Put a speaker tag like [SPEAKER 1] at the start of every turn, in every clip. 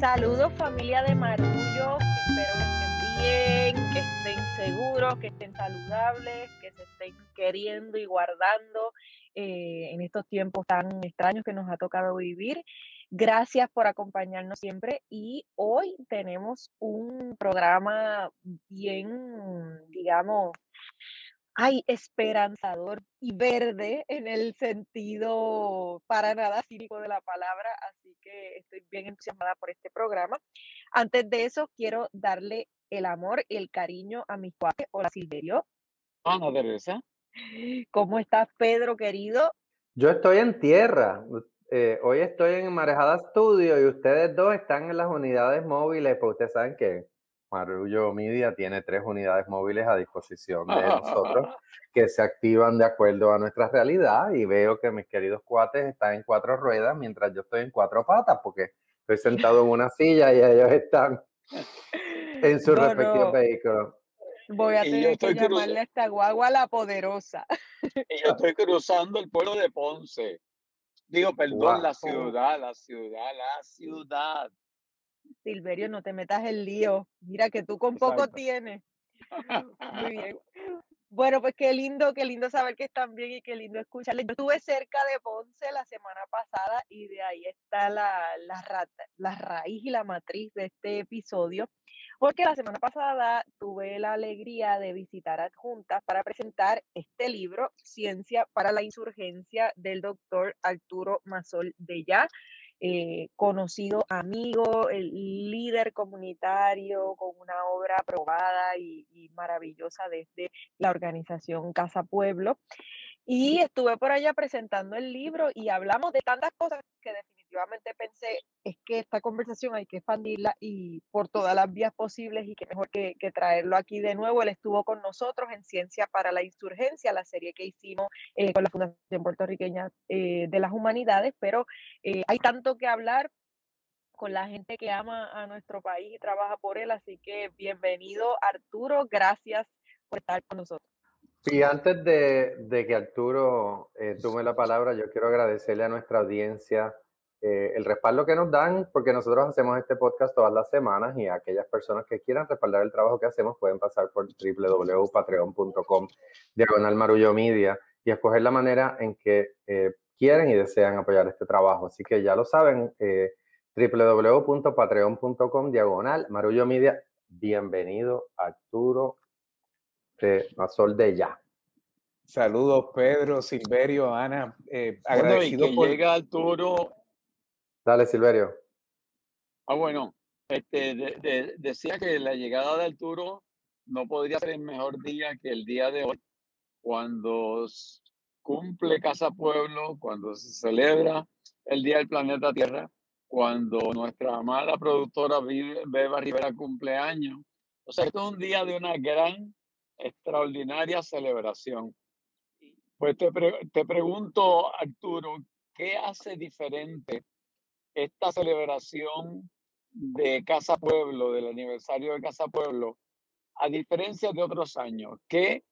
[SPEAKER 1] Saludos familia de Marullo, espero que estén bien, que estén seguros, que estén saludables, que se estén queriendo y guardando eh, en estos tiempos tan extraños que nos ha tocado vivir. Gracias por acompañarnos siempre y hoy tenemos un programa bien, digamos, ay, esperanzador y verde en el sentido para nada cínico de la palabra, que estoy bien entusiasmada por este programa. Antes de eso, quiero darle el amor y el cariño a mis cuates. Hola, Silverio.
[SPEAKER 2] Hola, Teresa.
[SPEAKER 1] ¿Cómo estás, Pedro, querido?
[SPEAKER 3] Yo estoy en tierra. Eh, hoy estoy en Marejada Studio y ustedes dos están en las unidades móviles, pues ustedes saben que Marullo Media tiene tres unidades móviles a disposición de nosotros que se activan de acuerdo a nuestra realidad y veo que mis queridos cuates están en cuatro ruedas mientras yo estoy en cuatro patas porque estoy sentado en una silla y ellos están en su respectivo vehículo.
[SPEAKER 1] Voy a tener que llamarle a esta guagua la poderosa.
[SPEAKER 2] Y yo estoy cruzando el pueblo de Ponce. Digo, perdón, la ciudad, la ciudad, la ciudad.
[SPEAKER 1] Silverio, no te metas el lío. Mira que tú con poco tienes. Muy bien. Bueno, pues qué lindo, qué lindo saber que están bien y qué lindo escucharles. Yo estuve cerca de Ponce la semana pasada y de ahí está la, la, la raíz y la matriz de este episodio, porque la semana pasada tuve la alegría de visitar adjuntas para presentar este libro, Ciencia para la Insurgencia, del doctor Arturo Mazol de Ya. Eh, conocido amigo, el líder comunitario con una obra aprobada y, y, maravillosa desde la organización Casa Pueblo. Y estuve por allá presentando el libro y hablamos de tantas cosas que definitivamente pensé, es que esta conversación hay que expandirla y por todas las vías posibles y que mejor que, traerlo aquí de nuevo. Él estuvo con nosotros en Ciencia para la Insurgencia, la serie que hicimos eh, con la Fundación Puertorriqueña eh, de las Humanidades, pero eh, hay tanto que hablar con la gente que ama a nuestro país y trabaja por él, así que bienvenido Arturo, gracias por estar con nosotros.
[SPEAKER 3] Y antes de, de que Arturo eh, tome la palabra, yo quiero agradecerle a nuestra audiencia eh, el respaldo que nos dan, porque nosotros hacemos este podcast todas las semanas y aquellas personas que quieran respaldar el trabajo que hacemos pueden pasar por www.patreon.com diagonal marullo media y escoger la manera en que eh, quieren y desean apoyar este trabajo. Así que ya lo saben, eh, www.patreon.com diagonal marullo media. Bienvenido Arturo de Mazol de Ya.
[SPEAKER 4] Saludos Pedro, Silverio, Ana.
[SPEAKER 2] Eh, agradecido bueno, y que llega Arturo
[SPEAKER 3] Dale, Silverio.
[SPEAKER 2] Ah, bueno, este, de, de, decía que la llegada de Arturo no podría ser el mejor día que el día de hoy, cuando cumple Casa Pueblo, cuando se celebra el Día del Planeta Tierra, cuando nuestra amada productora Beba Rivera cumpleaños. O sea, esto es un día de una gran, extraordinaria celebración. Pues te, pre te pregunto, Arturo, ¿qué hace diferente esta celebración de Casa Pueblo, del aniversario de Casa Pueblo, a diferencia de otros años, ¿qué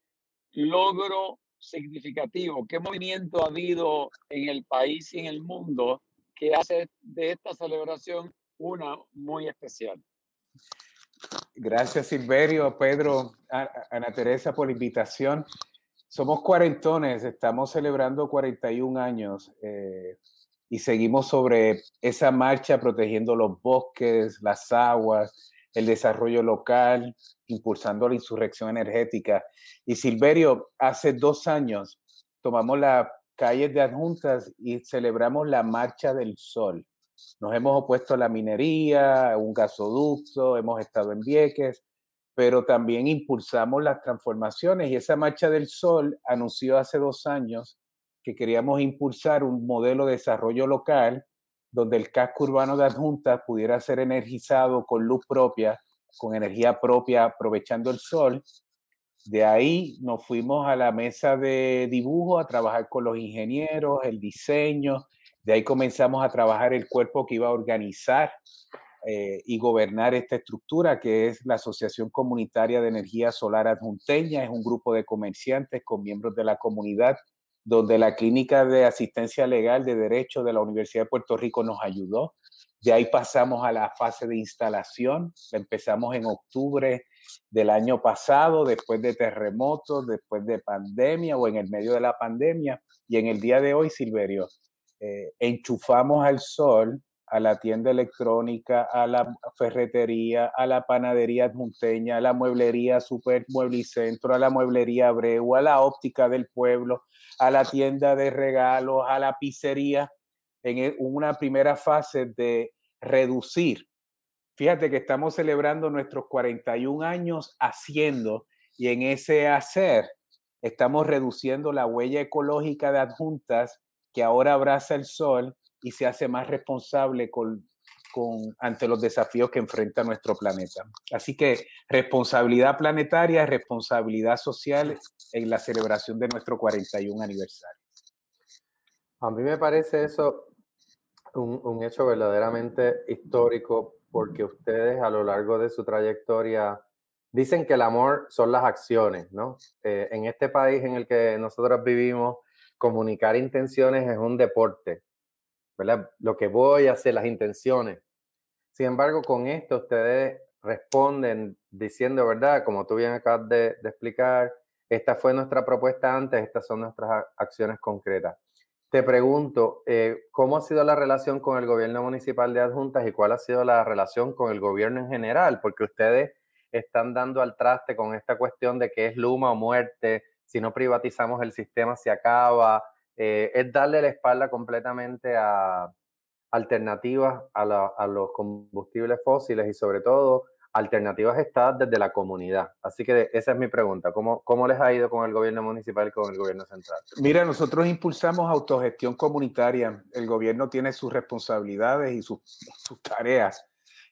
[SPEAKER 2] logro significativo, qué movimiento ha habido en el país y en el mundo que hace de esta celebración una muy especial?
[SPEAKER 4] Gracias Silverio, Pedro, Ana Teresa por la invitación. Somos cuarentones, estamos celebrando 41 años. Eh, y seguimos sobre esa marcha protegiendo los bosques, las aguas, el desarrollo local, impulsando la insurrección energética. Y Silverio, hace dos años tomamos las calles de adjuntas y celebramos la Marcha del Sol. Nos hemos opuesto a la minería, un gasoducto, hemos estado en Vieques, pero también impulsamos las transformaciones y esa Marcha del Sol anunció hace dos años que queríamos impulsar un modelo de desarrollo local donde el casco urbano de adjuntas pudiera ser energizado con luz propia, con energía propia, aprovechando el sol. De ahí nos fuimos a la mesa de dibujo a trabajar con los ingenieros, el diseño. De ahí comenzamos a trabajar el cuerpo que iba a organizar eh, y gobernar esta estructura, que es la Asociación Comunitaria de Energía Solar Adjunteña. Es un grupo de comerciantes con miembros de la comunidad donde la Clínica de Asistencia Legal de Derecho de la Universidad de Puerto Rico nos ayudó. De ahí pasamos a la fase de instalación. Empezamos en octubre del año pasado, después de terremotos, después de pandemia o en el medio de la pandemia. Y en el día de hoy, Silverio, eh, enchufamos al sol a la tienda electrónica, a la ferretería, a la panadería adjunteña, a la mueblería Super Mueblicentro, a la mueblería Abreu, a la óptica del pueblo, a la tienda de regalos, a la pizzería, en e, una primera fase de reducir. Fíjate que estamos celebrando nuestros 41 años haciendo y en ese hacer estamos reduciendo la huella ecológica de adjuntas que ahora abraza el sol y se hace más responsable con, con, ante los desafíos que enfrenta nuestro planeta. Así que responsabilidad planetaria, responsabilidad social en la celebración de nuestro 41 aniversario.
[SPEAKER 3] A mí me parece eso un, un hecho verdaderamente histórico porque ustedes a lo largo de su trayectoria dicen que el amor son las acciones, ¿no? Eh, en este país en el que nosotros vivimos, comunicar intenciones es un deporte. Lo que voy a hacer, las intenciones. Sin embargo, con esto ustedes responden diciendo, ¿verdad? Como tú bien acabas de, explicar, esta fue nuestra propuesta antes, estas son nuestras acciones concretas. Te pregunto, eh, ¿cómo ha sido la relación con el gobierno municipal de adjuntas y cuál ha sido la relación con el gobierno en general? Porque ustedes están dando al traste con esta cuestión de que es luma o muerte, si no privatizamos el sistema se acaba, eh, es darle la espalda completamente a alternativas a, los combustibles fósiles y sobre todo alternativas estadas desde la comunidad. Así que esa es mi pregunta. ¿Cómo, ¿Cómo les ha ido con el gobierno municipal y con el gobierno central?
[SPEAKER 4] Mira, nosotros impulsamos autogestión comunitaria. El gobierno tiene sus responsabilidades y sus, tareas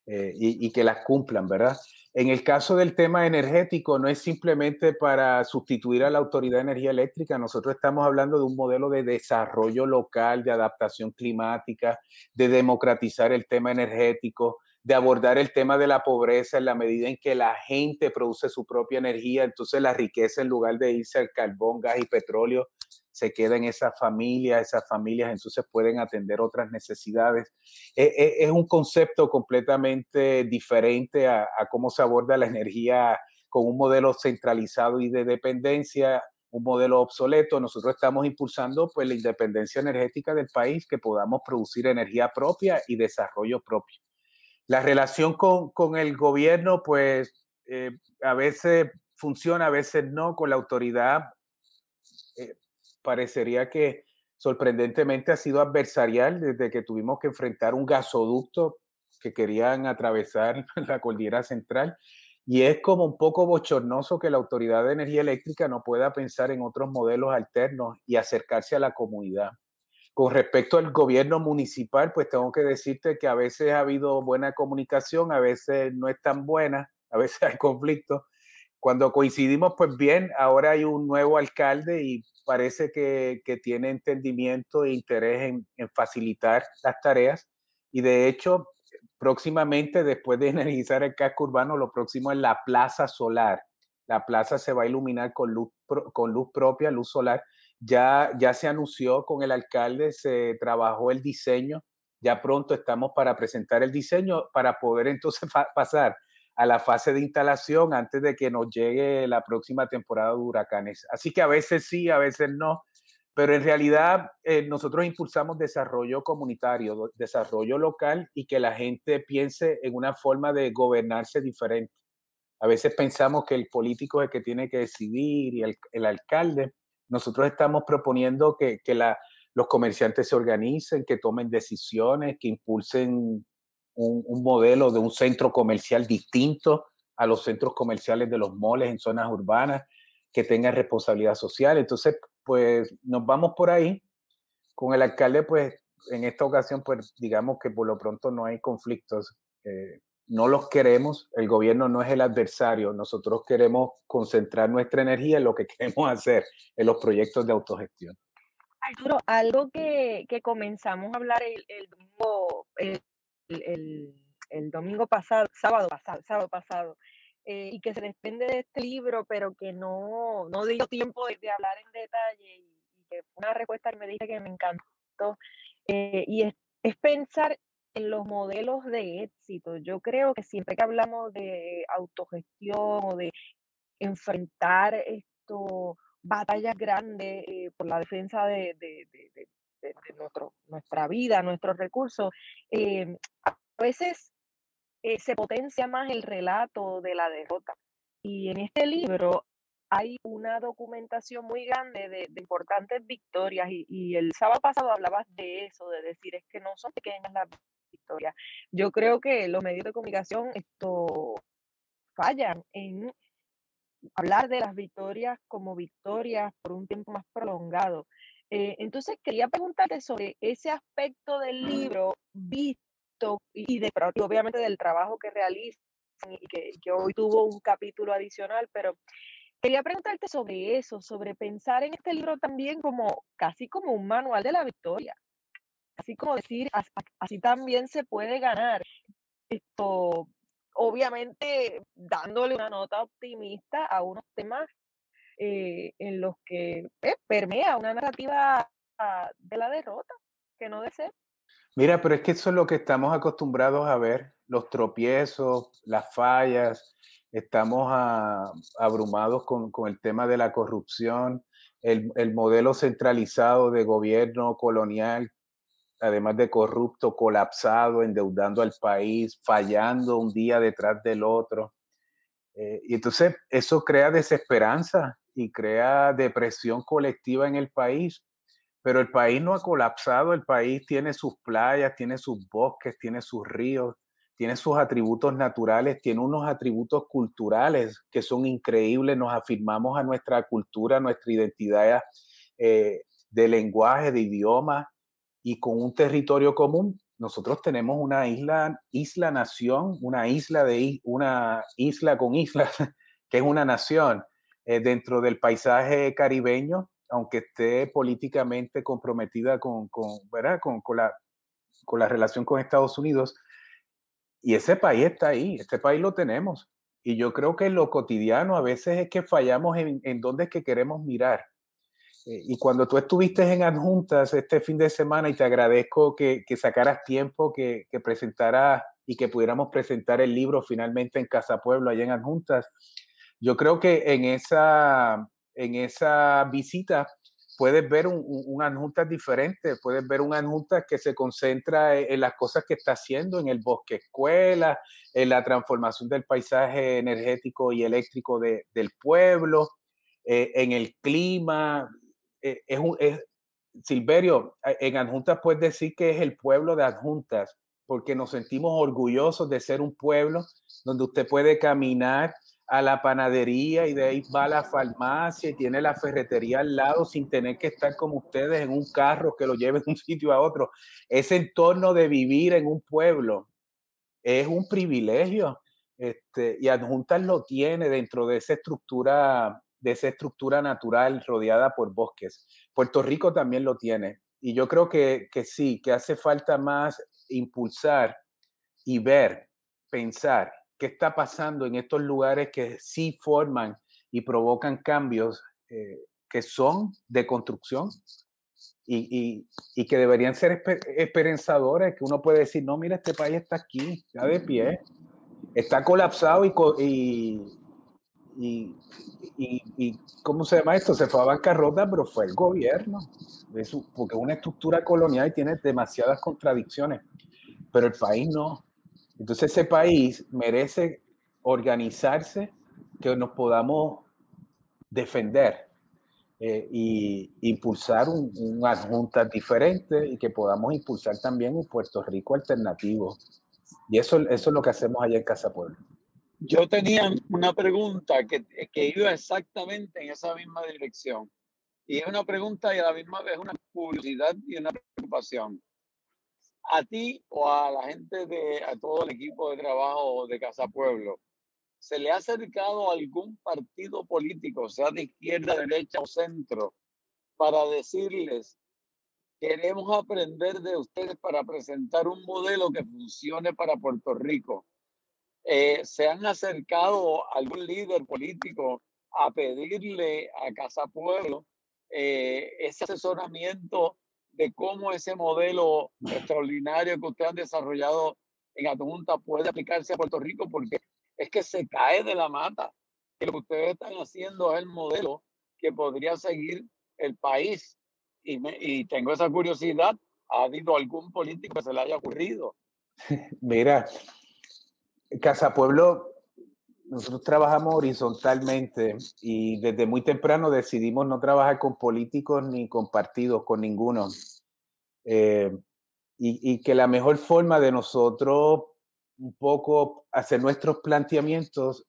[SPEAKER 4] eh, y, y, que las cumplan, ¿verdad? En el caso del tema energético, no es simplemente para sustituir a la Autoridad de Energía Eléctrica, nosotros estamos hablando de un modelo de desarrollo local, de adaptación climática, de democratizar el tema energético, de abordar el tema de la pobreza en la medida en que la gente produce su propia energía, entonces la riqueza en lugar de irse al carbón, gas y petróleo, se queda en esa familia, esas familias entonces pueden atender otras necesidades. E, e, es, un concepto completamente diferente a, cómo se aborda la energía con un modelo centralizado y de dependencia, un modelo obsoleto. Nosotros estamos impulsando pues la independencia energética del país, que podamos producir energía propia y desarrollo propio. La relación con, el gobierno, pues eh, a veces funciona, a veces no, con la autoridad. Parecería que sorprendentemente ha sido adversarial desde que tuvimos que enfrentar un gasoducto que querían atravesar la cordillera central. Y es como un poco bochornoso que la Autoridad de Energía Eléctrica no pueda pensar en otros modelos alternos y acercarse a la comunidad. Con respecto al gobierno municipal, pues tengo que decirte que a veces ha habido buena comunicación, a veces no es tan buena, a veces hay conflictos. Cuando coincidimos, pues bien, ahora hay un nuevo alcalde y parece que, tiene entendimiento e interés en, facilitar las tareas. Y de hecho, próximamente, después de energizar el casco urbano, lo próximo es la plaza solar. La plaza se va a iluminar con luz, con luz propia, luz solar. Ya, ya se anunció con el alcalde, se trabajó el diseño. Ya pronto estamos para presentar el diseño para poder entonces pasar a la fase de instalación antes de que nos llegue la próxima temporada de huracanes. Así que a veces sí, a veces no, pero en realidad eh, nosotros impulsamos desarrollo comunitario, desarrollo local y que la gente piense en una forma de gobernarse diferente. A veces pensamos que el político es el que tiene que decidir y el, alcalde. Nosotros estamos proponiendo que, los comerciantes se organicen, que tomen decisiones, que impulsen un, modelo de un centro comercial distinto a los centros comerciales de los moles en zonas urbanas, que tenga responsabilidad social. Entonces, pues nos vamos por ahí. Con el alcalde, pues en esta ocasión, pues digamos que por lo pronto no hay conflictos. Eh, no los queremos, el gobierno no es el adversario, nosotros queremos concentrar nuestra energía en lo que queremos hacer, en los proyectos de autogestión.
[SPEAKER 1] Arturo, algo que, que comenzamos a hablar el, el, el el, el, domingo pasado, sábado pasado, sábado pasado, eh, y que se desprende de este libro, pero que no, no dio tiempo de, hablar en detalle y, que fue una respuesta que me dije que me encantó. Eh, y es, es, pensar en los modelos de éxito. Yo creo que siempre que hablamos de autogestión o de enfrentar esto, batallas grandes eh, por la defensa de, nuestro, nuestra vida, nuestros recursos, eh, a veces eh, se potencia más el relato de la derrota. Y en este libro hay una documentación muy grande de, importantes victorias y, y, el sábado pasado hablabas de eso, de decir es que no son pequeñas las victorias. Yo creo que los medios de comunicación esto fallan en hablar de las victorias como victorias por un tiempo más prolongado. Eh, entonces quería preguntarte sobre ese aspecto del libro visto y de obviamente del trabajo que realizan y que, hoy tuvo un capítulo adicional, pero quería preguntarte sobre eso, sobre pensar en este libro también como casi como un manual de la victoria así como decir, así también se puede ganar. Esto, obviamente, dándole una nota optimista a unos temas eh, en los que eh, permea una narrativa ah, de la derrota, que no de ser.
[SPEAKER 4] Mira, pero es que eso es lo que estamos acostumbrados a ver, los tropiezos, las fallas, estamos abrumados con, con, el tema de la corrupción, el, el modelo centralizado de gobierno colonial además de corrupto, colapsado, endeudando al país, fallando un día detrás del otro. Eh, y entonces eso crea desesperanza y crea depresión colectiva en el país. Pero el país no ha colapsado, el país tiene sus playas, tiene sus bosques, tiene sus ríos, tiene sus atributos naturales, tiene unos atributos culturales que son increíbles, nos afirmamos a nuestra cultura, nuestra identidad eh, de lenguaje, de idioma, y con un territorio común, nosotros tenemos una isla, isla nación, una isla de una isla con islas, que es una nación eh, dentro del paisaje caribeño, aunque esté políticamente comprometida con, con, ¿verdad? Con, con, la, con la relación con Estados Unidos. Y ese país está ahí, este país lo tenemos. Y yo creo que en lo cotidiano a veces es que fallamos en, en dónde es que queremos mirar. Eh, y cuando tú estuviste en Adjuntas este fin de semana, y te agradezco que, que sacaras tiempo, que, que presentaras y que pudiéramos presentar el libro finalmente en Casa Pueblo, allá en Adjuntas, yo creo que en esa, en esa visita puedes ver un, un, Adjuntas diferente, puedes ver un Adjuntas que se concentra en, las cosas que está haciendo en el bosque escuela, en la transformación del paisaje energético y eléctrico de, del pueblo, eh, en el clima, eh, Silverio, en Adjuntas puedes decir que es el pueblo de Adjuntas, porque nos sentimos orgullosos de ser un pueblo donde usted puede caminar a la panadería y de ahí va a la farmacia y tiene la ferretería al lado sin tener que estar como ustedes en un carro que lo lleve de un sitio a otro. Ese entorno de vivir en un pueblo es un privilegio este, y Adjuntas lo tiene dentro de esa estructura de esa estructura natural rodeada por bosques. Puerto Rico también lo tiene. Y yo creo que, que sí, que hace falta más impulsar y ver, pensar qué está pasando en estos lugares que sí forman y provocan cambios eh, que son de construcción y, y, y, que deberían ser esperanzadores, que uno puede decir, no, mira, este país está aquí, está de pie, está colapsado y, y, y, y, ¿cómo se llama esto? Se fue a bancarrota, pero fue el gobierno, porque es una estructura colonial y tiene demasiadas contradicciones, pero el país no. Entonces ese país merece organizarse, que nos podamos defender eh, y impulsar un, un adjunta diferente y que podamos impulsar también un Puerto Rico alternativo. Y eso, eso es lo que hacemos allá en Casa Pueblo.
[SPEAKER 2] Yo tenía una pregunta que, que, iba exactamente en esa misma dirección. Y es una pregunta y a la misma vez una curiosidad y una preocupación. A ti o a la gente de, a todo el equipo de trabajo de Casa Pueblo, ¿se le ha acercado algún partido político, sea de izquierda, derecha o centro, para decirles, queremos aprender de ustedes para presentar un modelo que funcione para Puerto Rico? Eh, se han acercado algún líder político a pedirle a Casa Pueblo eh, ese asesoramiento de cómo ese modelo extraordinario que ustedes han desarrollado en Adjunta puede aplicarse a Puerto Rico, porque es que se cae de la mata. Que lo que ustedes están haciendo es el modelo que podría seguir el país. Y, y tengo esa curiosidad, ¿ha habido algún político que se le haya ocurrido?
[SPEAKER 4] Mira, Casa Pueblo nosotros trabajamos horizontalmente y desde muy temprano decidimos no trabajar con políticos ni con partidos, con ninguno. Eh, y, que la mejor forma de nosotros un poco hacer nuestros planteamientos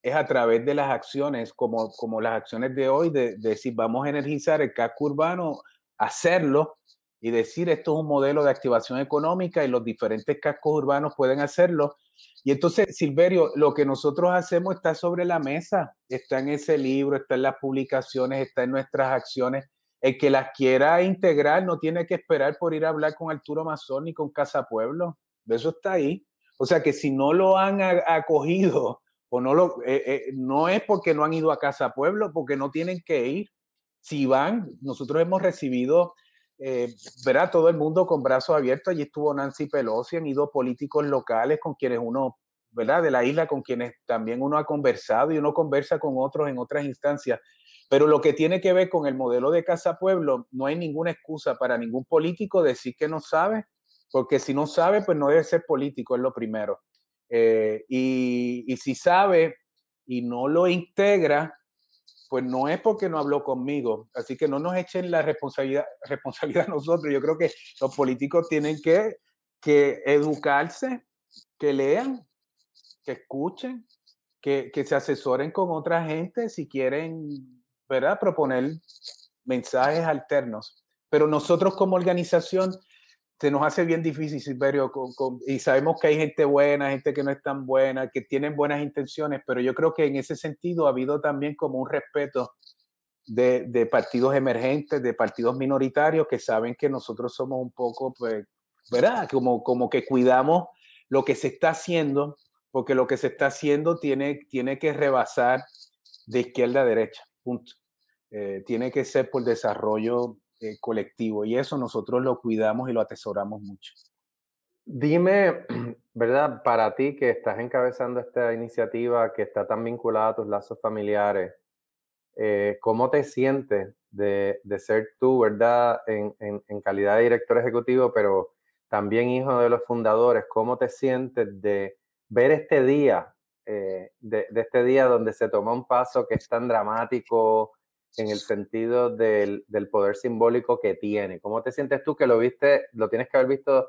[SPEAKER 4] es a través de las acciones, como, como las acciones de hoy, de, de decir, vamos a energizar el casco urbano, hacerlo y decir, esto es un modelo de activación económica y los diferentes cascos urbanos pueden hacerlo y entonces, Silverio, lo que nosotros hacemos está sobre la mesa, está en ese libro, está en las publicaciones, está en nuestras acciones. El que las quiera integrar no tiene que esperar por ir a hablar con Arturo Mazón ni con Casa Pueblo. Eso está ahí. O sea que si no lo han acogido o no lo, eh, eh, no es porque no han ido a Casa Pueblo, porque no tienen que ir. Si van, nosotros hemos recibido eh, verá todo el mundo con brazos abiertos. Allí estuvo Nancy Pelosi, han ido políticos locales con quienes uno, ¿verdad? De la isla con quienes también uno ha conversado y uno conversa con otros en otras instancias. Pero lo que tiene que ver con el modelo de Casa Pueblo, no hay ninguna excusa para ningún político decir que no sabe, porque si no sabe, pues no debe ser político, es lo primero. Eh, y, y si sabe y no lo integra, pues no es porque no habló conmigo. Así que no nos echen la responsabilidad, responsabilidad a nosotros. Yo creo que los políticos tienen que, que educarse, que lean, que escuchen, que, que, se asesoren con otra gente si quieren, ¿verdad? Proponer mensajes alternos. Pero nosotros como organización se nos hace bien difícil, Silverio, y sabemos que hay gente buena, gente que no es tan buena, que tienen buenas intenciones, pero yo creo que en ese sentido ha habido también como un respeto de, de, partidos emergentes, de partidos minoritarios que saben que nosotros somos un poco, pues, ¿verdad? Como, como que cuidamos lo que se está haciendo, porque lo que se está haciendo tiene, tiene que rebasar de izquierda a derecha, punto. Eh, tiene que ser por desarrollo eh, colectivo y eso nosotros lo cuidamos y lo atesoramos mucho.
[SPEAKER 3] Dime, ¿verdad? Para ti que estás encabezando esta iniciativa que está tan vinculada a tus lazos familiares, eh, ¿cómo te sientes de, de ser tú, ¿verdad? En, en, calidad de director ejecutivo, pero también hijo de los fundadores, ¿cómo te sientes de ver este día, eh, de, este día donde se toma un paso que es tan dramático, en el sentido del, del, poder simbólico que tiene. ¿Cómo te sientes tú que lo viste, lo tienes que haber visto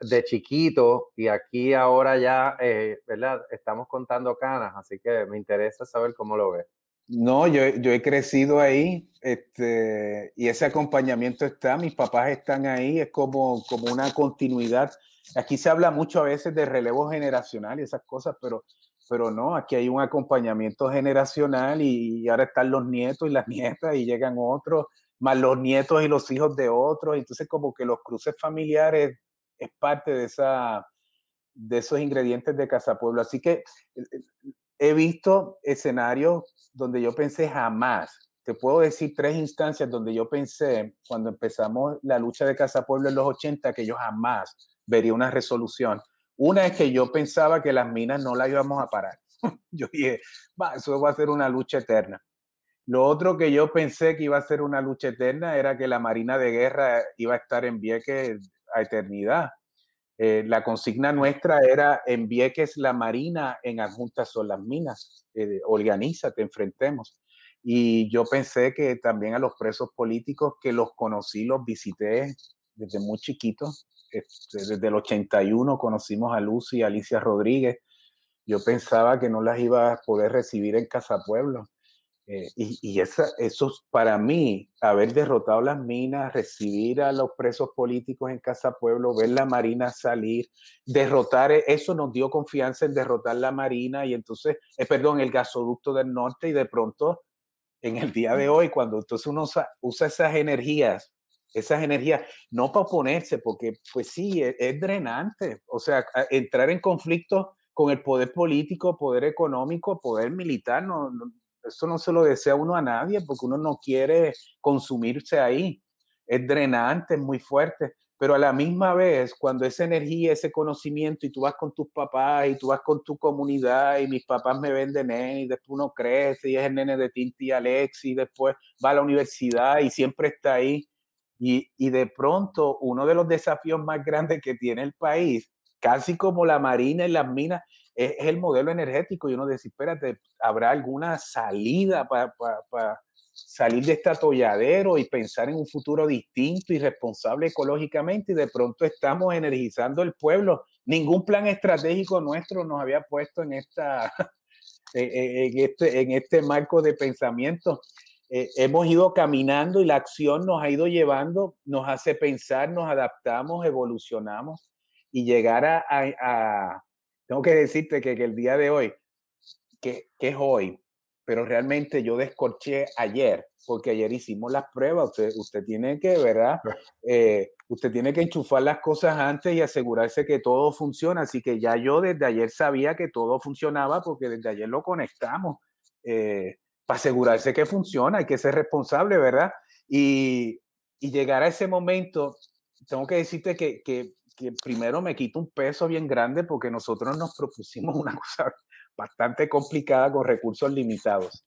[SPEAKER 3] de chiquito y aquí ahora ya, eh, ¿verdad? Estamos contando canas, así que me interesa saber cómo lo ves.
[SPEAKER 4] No, yo, yo he crecido ahí este, y ese acompañamiento está, mis papás están ahí, es como, como una continuidad. Aquí se habla mucho a veces de relevo generacional y esas cosas, pero pero no, aquí hay un acompañamiento generacional y, ahora están los nietos y las nietas y llegan otros, más los nietos y los hijos de otros, entonces como que los cruces familiares es parte de, esa, de esos ingredientes de Casa Pueblo. Así que eh, eh, he visto escenarios donde yo pensé jamás, te puedo decir tres instancias donde yo pensé cuando empezamos la lucha de Casa Pueblo en los 80 que yo jamás vería una resolución una es que yo pensaba que las minas no las íbamos a parar. yo dije, va, eso va a ser una lucha eterna. Lo otro que yo pensé que iba a ser una lucha eterna era que la Marina de Guerra iba a estar en Vieques a eternidad. Eh, la consigna nuestra era en Vieques la Marina, en adjuntas son las minas. Eh, organízate, enfrentemos. Y yo pensé que también a los presos políticos que los conocí, los visité desde muy chiquitos, este, desde el 81 conocimos a Lucy y Alicia Rodríguez. Yo pensaba que no las iba a poder recibir en Casa Pueblo. Eh, y, y esa, eso para mí, haber derrotado las minas, recibir a los presos políticos en Casa Pueblo, ver la Marina salir, derrotar, e, eso nos dio confianza en derrotar la Marina y entonces, eh, perdón, el gasoducto del norte y de pronto, en el día de hoy, cuando entonces uno usa, usa esas energías esas energías, no para oponerse, porque pues sí, es, es, drenante, o sea, entrar en conflicto con el poder político, poder económico, poder militar, no, no, eso no se lo desea uno a nadie, porque uno no quiere consumirse ahí. es drenante, es muy fuerte, pero a la misma vez, cuando esa energía, ese conocimiento, y tú vas con tus papás, y tú vas con tu comunidad, y mis papás me ven de nene, y después uno crece, y es el nene de Tinti y Alex, y después va a la universidad, y siempre está ahí. Y, de pronto, uno de los desafíos más grandes que tiene el país, casi como la marina y las minas, es, el modelo energético. Y uno dice, espérate, ¿habrá alguna salida para salir de este atolladero y pensar en un futuro distinto y responsable ecológicamente y de pronto estamos energizando el pueblo. Ningún plan estratégico nuestro nos había puesto en, esta, en, este, en este marco de pensamiento. Eh, hemos ido caminando y la acción nos ha ido llevando, nos hace pensar, nos adaptamos, evolucionamos y llegar a, a, tengo que decirte que, que el día de hoy, que, que es hoy, pero realmente yo descorché ayer, porque ayer hicimos las pruebas. Usted, usted tiene que, ¿verdad? Eh, usted tiene que enchufar las cosas antes y asegurarse que todo funciona. Así que ya yo desde ayer sabía que todo funcionaba porque desde ayer lo conectamos eh, para asegurarse que funciona. Hay que ser responsable, ¿verdad? Y, y llegar a ese momento, tengo que decirte que, que, que primero me quito un peso bien grande porque nosotros nos propusimos una cosa bastante complicada con recursos limitados.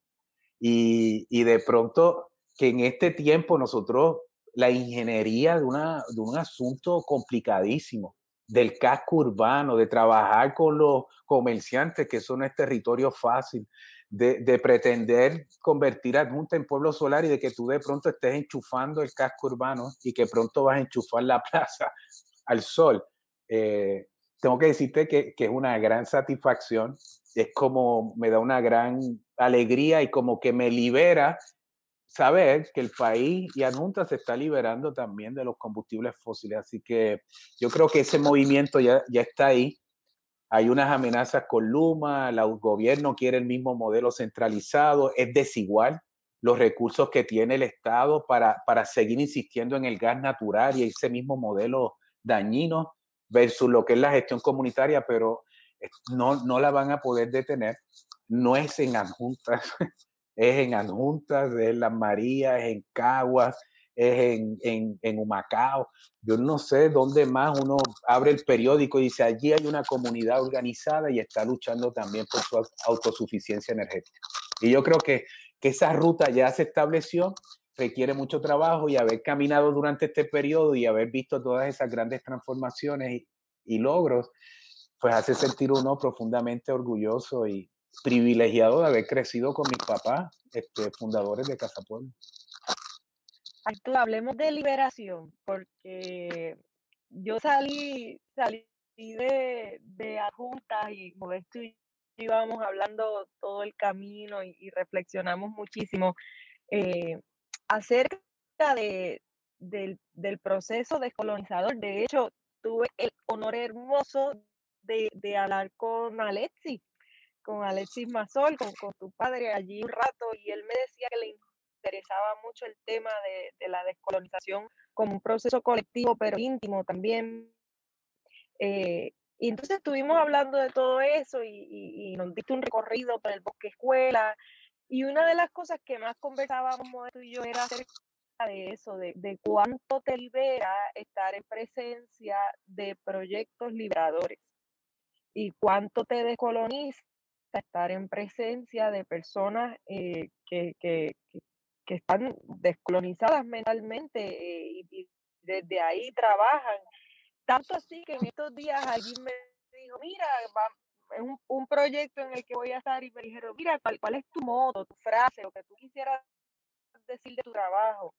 [SPEAKER 4] Y, y, de pronto que en este tiempo nosotros, la ingeniería de, una, de un asunto complicadísimo, del casco urbano, de trabajar con los comerciantes, que eso no es territorio fácil, de, de pretender convertir a Junta en pueblo solar y de que tú de pronto estés enchufando el casco urbano y que pronto vas a enchufar la plaza al sol. Eh, tengo que decirte que, que, es una gran satisfacción, es como me da una gran alegría y como que me libera saber que el país y Anunta se está liberando también de los combustibles fósiles. Así que yo creo que ese movimiento ya, ya está ahí. Hay unas amenazas con Luma, el gobierno quiere el mismo modelo centralizado, es desigual los recursos que tiene el Estado para, para seguir insistiendo en el gas natural y ese mismo modelo dañino versus lo que es la gestión comunitaria, pero no, no la van a poder detener. No es en adjuntas, es en adjuntas, es en Las Marías, es en Caguas, es en, en, en, Humacao. Yo no sé dónde más uno abre el periódico y dice, allí hay una comunidad organizada y está luchando también por su autosuficiencia energética. Y yo creo que, que esa ruta ya se estableció requiere mucho trabajo y haber caminado durante este periodo y haber visto todas esas grandes transformaciones y, logros, pues hace sentir uno profundamente orgulloso y privilegiado de haber crecido con mis papás, este, fundadores de Casa Pueblo.
[SPEAKER 1] Hablemos de liberación, porque yo salí, salí de, de adjuntas y Modesto y íbamos hablando todo el camino y, reflexionamos muchísimo. Eh, acerca de, del, del, proceso descolonizador. De hecho, tuve el honor hermoso de, de hablar con Alexis, con Alexis Mazol, con, tu padre allí un rato, y él me decía que le interesaba mucho el tema de, la descolonización como un proceso colectivo, pero íntimo también. Eh, y entonces estuvimos hablando de todo eso y, nos diste un recorrido por el bosque escuela y una de las cosas que más conversábamos tú y yo era acerca de eso, de, de cuánto te libera estar en presencia de proyectos liberadores y cuánto te descoloniza estar en presencia de personas eh, que, que, están descolonizadas mentalmente eh, y, desde ahí trabajan. Tanto así que en estos días alguien me dijo, mira, es un, un, proyecto en el que voy a estar y me dijeron, mira, ¿cuál, cuál es tu modo, tu frase, lo que tú quisieras decir de tu trabajo?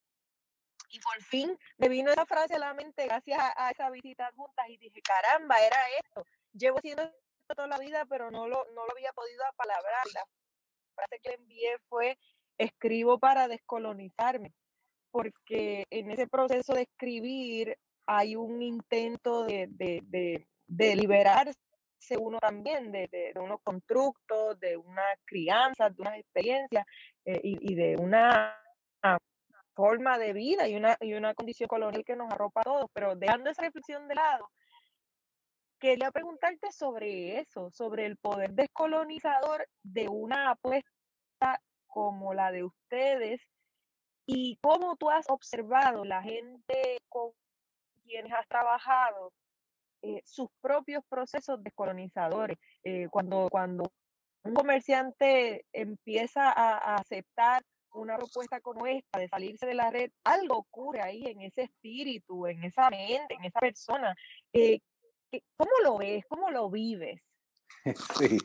[SPEAKER 1] Y por fin me vino esa frase a la mente gracias a, a esa visita juntas y dije, caramba, era esto. Llevo esto toda la vida, pero no lo, no lo había podido apalabrar. La frase que le envié fue, escribo para descolonizarme, porque en ese proceso de escribir hay un intento de, de, de, de liberarse uno también de, de, unos constructos, de una crianza, de unas experiencias eh, y, y, de una forma de vida y una, y una condición colonial que nos arropa a todos. Pero dejando esa reflexión de lado, quería preguntarte sobre eso, sobre el poder descolonizador de una apuesta como la de ustedes y cómo tú has observado la gente con quienes has trabajado eh, sus propios procesos descolonizadores. Eh, cuando, cuando un comerciante empieza a, aceptar una propuesta como esta de salirse de la red, algo ocurre ahí en ese espíritu, en esa mente, en esa persona. Eh, ¿Cómo lo ves? ¿Cómo lo vives?
[SPEAKER 4] Sí.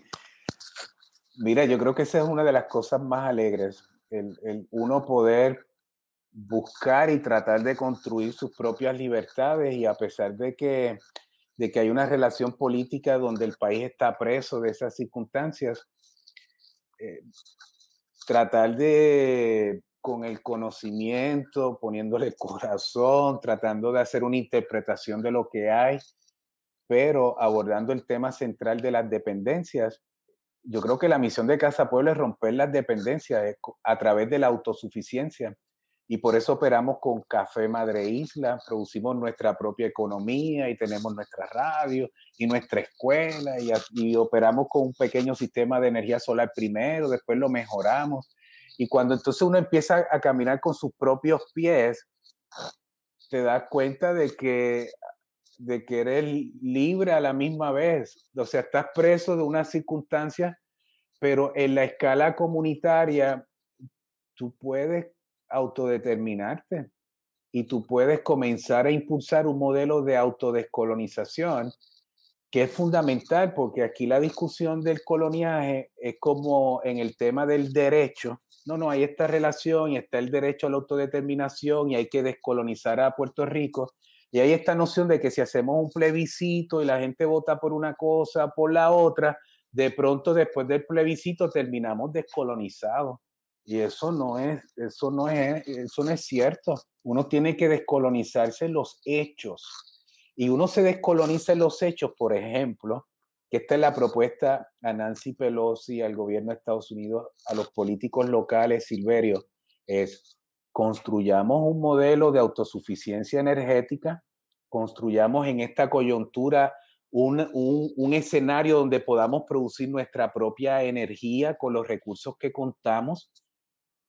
[SPEAKER 4] Mira, yo creo que esa es una de las cosas más alegres, el, el uno poder buscar y tratar de construir sus propias libertades y a pesar de que, de que hay una relación política donde el país está preso de esas circunstancias, eh, tratar de, con el conocimiento, poniéndole corazón, tratando de hacer una interpretación de lo que hay, pero abordando el tema central de las dependencias. Yo creo que la misión de Casa Pueblo es romper las dependencias a través de la autosuficiencia y por eso operamos con Café Madre Isla, producimos nuestra propia economía y tenemos nuestra radio y nuestra escuela y, y, operamos con un pequeño sistema de energía solar primero, después lo mejoramos y cuando entonces uno empieza a caminar con sus propios pies, te das cuenta de que de que eres libre a la misma vez, o sea, estás preso de una circunstancia, pero en la escala comunitaria tú puedes autodeterminarte y tú puedes comenzar a impulsar un modelo de autodescolonización que es fundamental porque aquí la discusión del coloniaje es como en el tema del derecho. No, no, hay esta relación y está el derecho a la autodeterminación y hay que descolonizar a Puerto Rico. Y hay esta noción de que si hacemos un plebiscito y la gente vota por una cosa, por la otra, de pronto después del plebiscito terminamos descolonizados. Y eso no es, eso no es, eso no es cierto. Uno tiene que descolonizarse los hechos. Y uno se descoloniza los hechos, por ejemplo, que esta es la propuesta a Nancy Pelosi, al gobierno de Estados Unidos, a los políticos locales, Silverio, es construyamos un modelo de autosuficiencia energética, construyamos en esta coyuntura un, un, escenario donde podamos producir nuestra propia energía con los recursos que contamos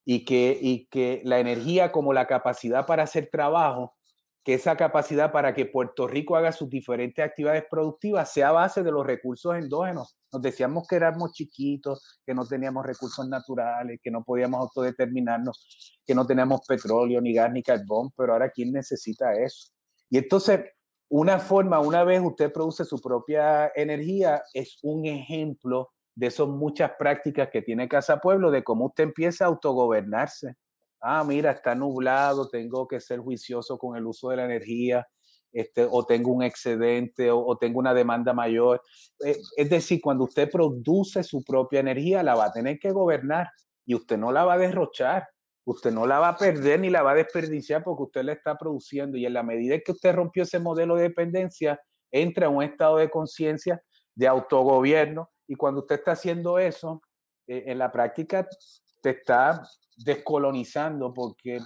[SPEAKER 4] y que, y que la energía como la capacidad para hacer trabajo, que esa capacidad para que Puerto Rico haga sus diferentes actividades productivas sea base de los recursos endógenos. Nos decíamos que éramos chiquitos, que no teníamos recursos naturales, que no podíamos autodeterminarnos, que no teníamos petróleo, ni gas, ni carbón, pero ahora ¿quién necesita eso? Y entonces, una forma, una vez usted produce su propia energía, es un ejemplo de esas muchas prácticas que tiene Casa Pueblo, de cómo usted empieza a autogobernarse. Ah, mira, está nublado, tengo que ser juicioso con el uso de la energía, este, o tengo un excedente, o, tengo una demanda mayor. Eh, es decir, cuando usted produce su propia energía, la va a tener que gobernar y usted no la va a derrochar, usted no la va a perder ni la va a desperdiciar porque usted la está produciendo. Y en la medida que usted rompió ese modelo de dependencia, entra en un estado de conciencia de autogobierno y cuando usted está haciendo eso, eh, en la práctica te está descolonizando porque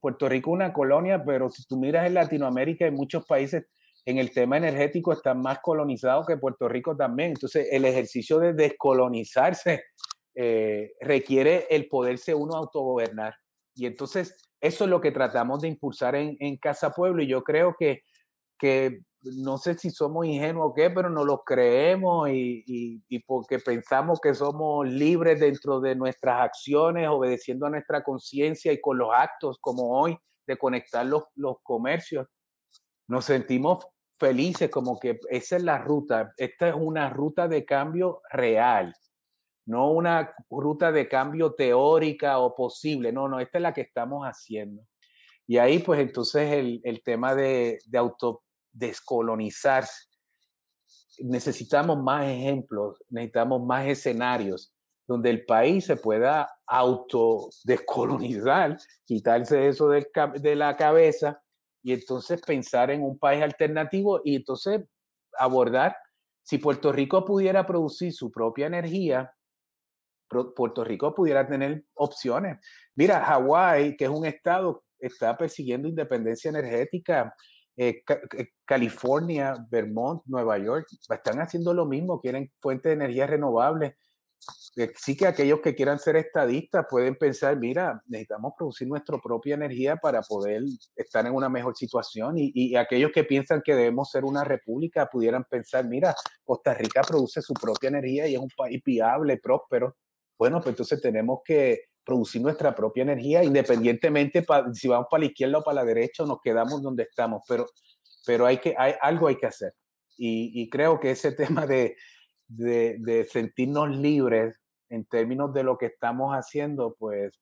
[SPEAKER 4] Puerto Rico es una colonia, pero si tú miras en Latinoamérica, en muchos países en el tema energético están más colonizados que Puerto Rico también. Entonces, el ejercicio de descolonizarse eh, requiere el poderse uno autogobernar. Y entonces, eso es lo que tratamos de impulsar en, en Casa Pueblo. Y yo creo que, que no sé si somos ingenuos o qué, pero no lo creemos y, porque pensamos que somos libres dentro de nuestras acciones, obedeciendo a nuestra conciencia y con los actos como hoy de conectar los, los comercios, nos sentimos felices como que esa es la ruta, esta es una ruta de cambio real, no una ruta de cambio teórica o posible, no, no, esta es la que estamos haciendo. Y ahí pues entonces el, el tema de, de auto descolonizarse. Necesitamos más ejemplos, necesitamos más escenarios donde el país se pueda autodescolonizar, quitarse eso de, de la cabeza y entonces pensar en un país alternativo y entonces abordar, si Puerto Rico pudiera producir su propia energía, Puerto Rico pudiera tener opciones. Mira, Hawái, que es un estado, está persiguiendo independencia energética eh, eh, California, Vermont, Nueva York, están haciendo lo mismo, quieren fuentes de energía renovables. sí que aquellos que quieran ser estadistas pueden pensar, mira, necesitamos producir nuestra propia energía para poder estar en una mejor situación y, y, aquellos que piensan que debemos ser una república pudieran pensar, mira, Costa Rica produce su propia energía y es un país viable, próspero. Bueno, pues entonces tenemos que producir nuestra propia energía independientemente si vamos para la izquierda o para la derecha nos quedamos donde estamos, pero, pero hay que, hay, algo hay que hacer. Y, y creo que ese tema de, de, de sentirnos libres en términos de lo que estamos haciendo, pues,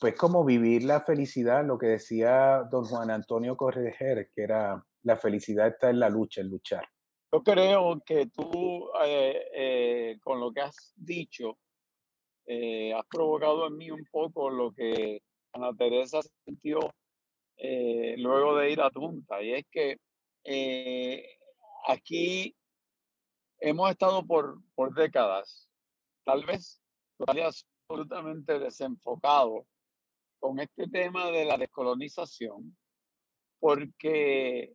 [SPEAKER 4] pues como vivir la felicidad, lo que decía don Juan Antonio Correger, que era la felicidad está en la lucha, en luchar.
[SPEAKER 2] Yo creo que tú, eh, eh, con lo que has dicho, eh, has provocado en mí un poco lo que Ana Teresa sintió luego de ir a Tunta, y es que aquí hemos estado por, por décadas, tal vez todavía absolutamente desenfocado con este tema de la descolonización, porque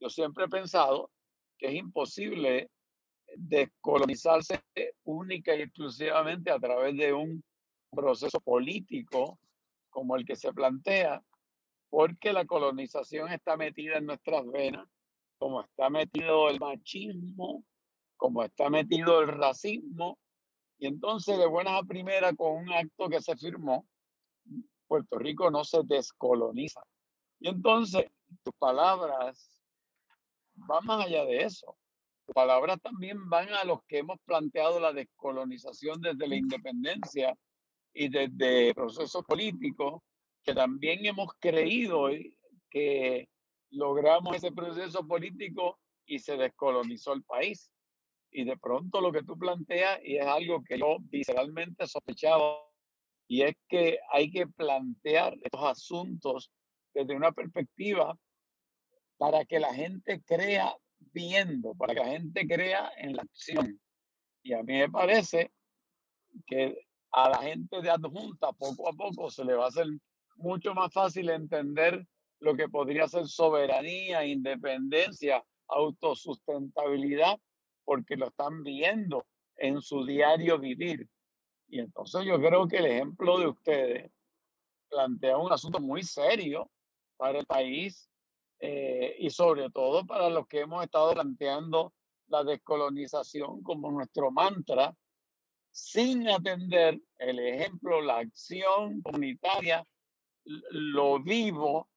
[SPEAKER 2] yo siempre he pensado que es imposible descolonizarse única y exclusivamente a través de un proceso político como el que se plantea, porque la colonización está metida en nuestras venas, como está metido el machismo, como está metido el racismo y entonces, de buenas a primeras, con un acto que se firmó, Puerto Rico no se descoloniza. Y entonces, tus palabras van más allá de eso. Palabras también van a los que hemos planteado la descolonización desde la independencia y desde procesos políticos, que también hemos creído que logramos ese proceso político y se descolonizó el país. Y de pronto lo que tú planteas, y es algo que yo visceralmente sospechaba, y es que hay que plantear estos asuntos desde una perspectiva para que la gente crea viendo, para que la gente crea en la acción. Y a mí me parece que a la gente de adjunta poco a poco se le va a hacer mucho más fácil entender lo que podría ser soberanía, independencia, autosustentabilidad porque lo están viendo en su diario vivir. Y entonces yo creo que el ejemplo de ustedes plantea un asunto muy serio para el país eh, y sobre todo para los que hemos estado planteando la descolonización como nuestro mantra, sin atender el ejemplo, la acción comunitaria, lo vivo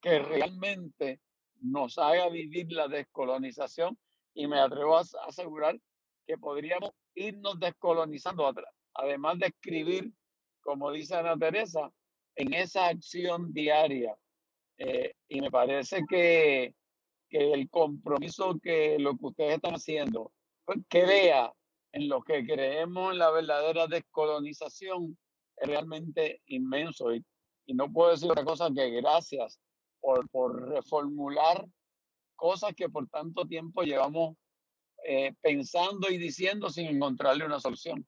[SPEAKER 2] que realmente nos haga vivir la descolonización y me atrevo a asegurar que podríamos irnos descolonizando, además de escribir, como dice Ana Teresa, en esa acción diaria. Eh, y me parece que, que, el compromiso que lo que ustedes están haciendo pues, crea en lo que creemos en la verdadera descolonización es realmente inmenso. Y, y no puedo decir otra cosa que gracias por, por reformular cosas que por tanto tiempo llevamos eh, pensando y diciendo sin encontrarle una solución.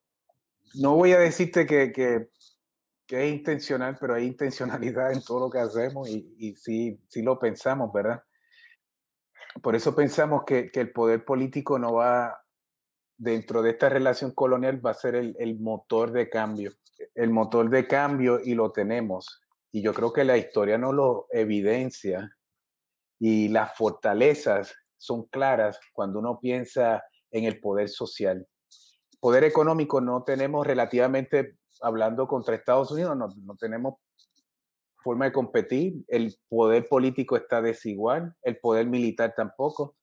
[SPEAKER 4] No voy a decirte que, que, que, es intencional, pero hay intencionalidad en todo lo que hacemos y, y sí, sí lo pensamos, ¿verdad? Por eso pensamos que, que, el poder político no va, dentro de esta relación colonial, va a ser el, el motor de cambio. El motor de cambio y lo tenemos. Y yo creo que la historia nos lo evidencia y las fortalezas son claras cuando uno piensa en el poder social. Poder económico no tenemos relativamente, hablando contra Estados Unidos, no, no tenemos forma de competir, el poder político está desigual, el poder militar tampoco.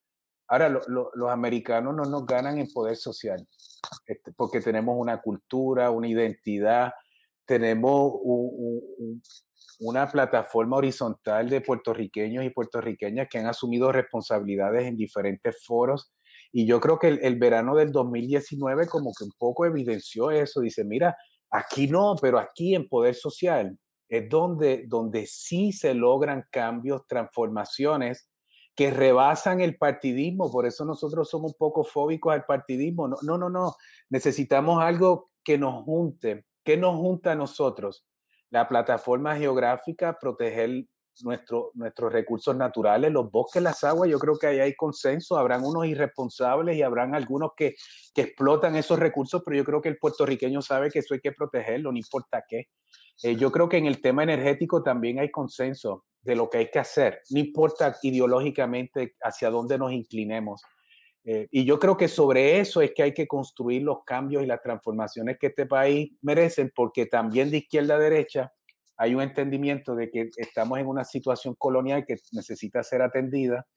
[SPEAKER 4] Ahora, los americanos no nos ganan en poder social, este, porque tenemos una cultura, una identidad, tenemos un, una plataforma horizontal de puertorriqueños y puertorriqueñas que han asumido responsabilidades en diferentes foros. Y yo creo que el, verano del 2019 como que un poco evidenció eso. Dice, mira, aquí no, pero aquí en Poder Social es donde, donde sí se logran cambios, transformaciones que rebasan el partidismo. Por eso nosotros somos un poco fóbicos al partidismo. No, no, no. Necesitamos algo que nos junte. ¿Qué nos junta a nosotros? la plataforma geográfica, proteger nuestro, nuestros recursos naturales, los bosques, las aguas, yo creo que ahí hay consenso, habrán unos irresponsables y habrán algunos que, que explotan esos recursos, pero yo creo que el puertorriqueño sabe que eso hay que protegerlo, no importa qué. Eh, yo creo que en el tema energético también hay consenso de lo que hay que hacer, no importa ideológicamente hacia dónde nos inclinemos. Eh, y yo creo que sobre eso es que hay que construir los cambios y las transformaciones que este país merece, porque también de izquierda a derecha hay un entendimiento de que estamos en una situación colonial que necesita ser atendida.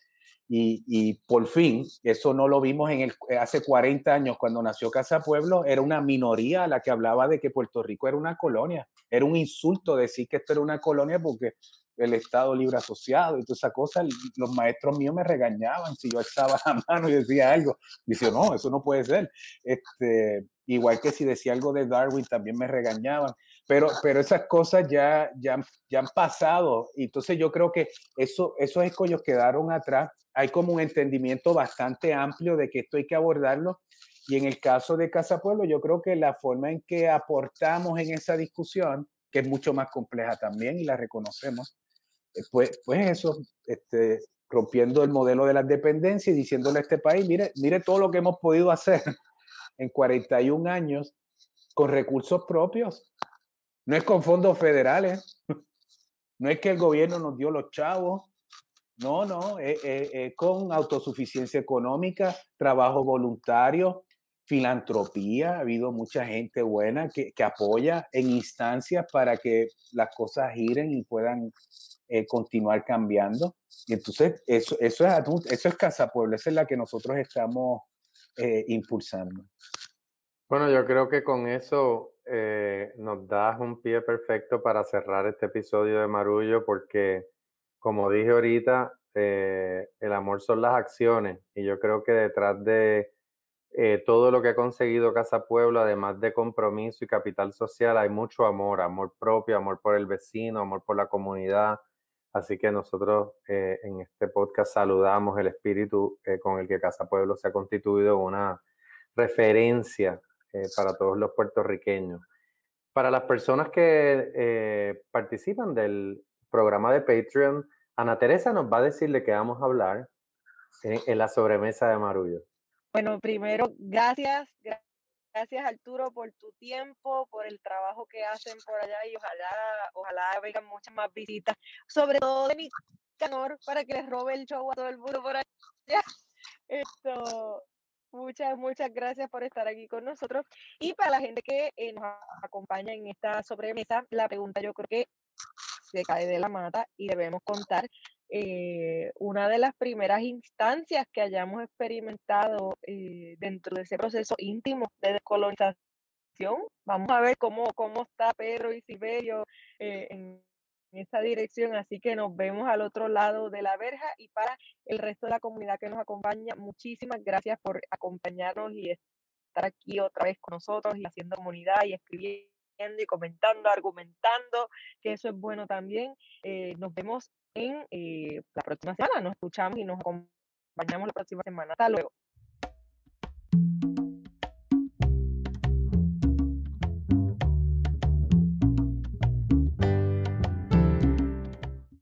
[SPEAKER 4] Y, y, por fin, eso no lo vimos en el, hace 40 años cuando nació Casa Pueblo, era una minoría la que hablaba de que Puerto Rico era una colonia. Era un insulto decir que esto era una colonia porque el Estado Libre Asociado y toda esa cosa, los maestros míos me regañaban si yo alzaba la mano y decía algo. Dice, no, eso no puede ser. Este, igual que si decía algo de Darwin, también me regañaban. Pero, pero esas cosas ya, ya, ya han pasado. Y entonces yo creo que eso, esos escollos quedaron atrás. Hay como un entendimiento bastante amplio de que esto hay que abordarlo. Y en el caso de Casa Pueblo, yo creo que la forma en que aportamos en esa discusión, que es mucho más compleja también y la reconocemos, eh, pues, pues eso, este, rompiendo el modelo de las dependencias y diciéndole a este país, mire, mire todo lo que hemos podido hacer en 41 años con recursos propios. No es con fondos federales, no es que el gobierno nos dio los chavos, no, no, es, con autosuficiencia económica, trabajo voluntario, filantropía, ha habido mucha gente buena que, que apoya en instancias para que las cosas giren y puedan eh, continuar cambiando. Y entonces, eso, eso, es, eso es Casa Puebla, esa es la que nosotros estamos eh, impulsando.
[SPEAKER 3] Bueno, yo creo que con eso eh, nos das un pie perfecto para cerrar este episodio de Marullo, porque como dije ahorita, el amor son las acciones y yo creo que detrás de todo lo que ha conseguido Casa Puebla, además de compromiso y capital social, hay mucho amor, amor propio, amor por el vecino, amor por la comunidad, Así que nosotros eh, en este podcast saludamos el espíritu eh, con el que Casa Pueblo se ha constituido una referencia eh, para todos los puertorriqueños. Para las personas que participan del programa de Patreon, Ana Teresa nos va a decir de qué vamos a hablar en, en la sobremesa de Marullo.
[SPEAKER 1] Bueno, primero, gracias, gracias Gracias Arturo por tu tiempo, por el trabajo que hacen por allá y ojalá, ojalá vengan muchas más visitas, sobre todo de mi canor para que les robe el show a todo el mundo por allá. Esto, muchas, muchas gracias por estar aquí con nosotros. Y para la gente que eh, nos acompaña en esta sobremesa, la pregunta yo creo que se cae de la mata y debemos contar eh, una de las primeras instancias que hayamos experimentado eh, dentro de ese proceso íntimo de descolonización. Vamos a ver cómo, cómo está Pedro y Silverio eh, en esa dirección, así que nos vemos al otro lado de la verja y para el resto de la comunidad que nos acompaña, muchísimas gracias por acompañarnos y estar aquí otra vez con nosotros y haciendo comunidad y escribiendo y comentando, argumentando, que eso es bueno también. nos vemos en eh, la próxima semana. Nos escuchamos y nos acompañamos la próxima semana. Hasta luego.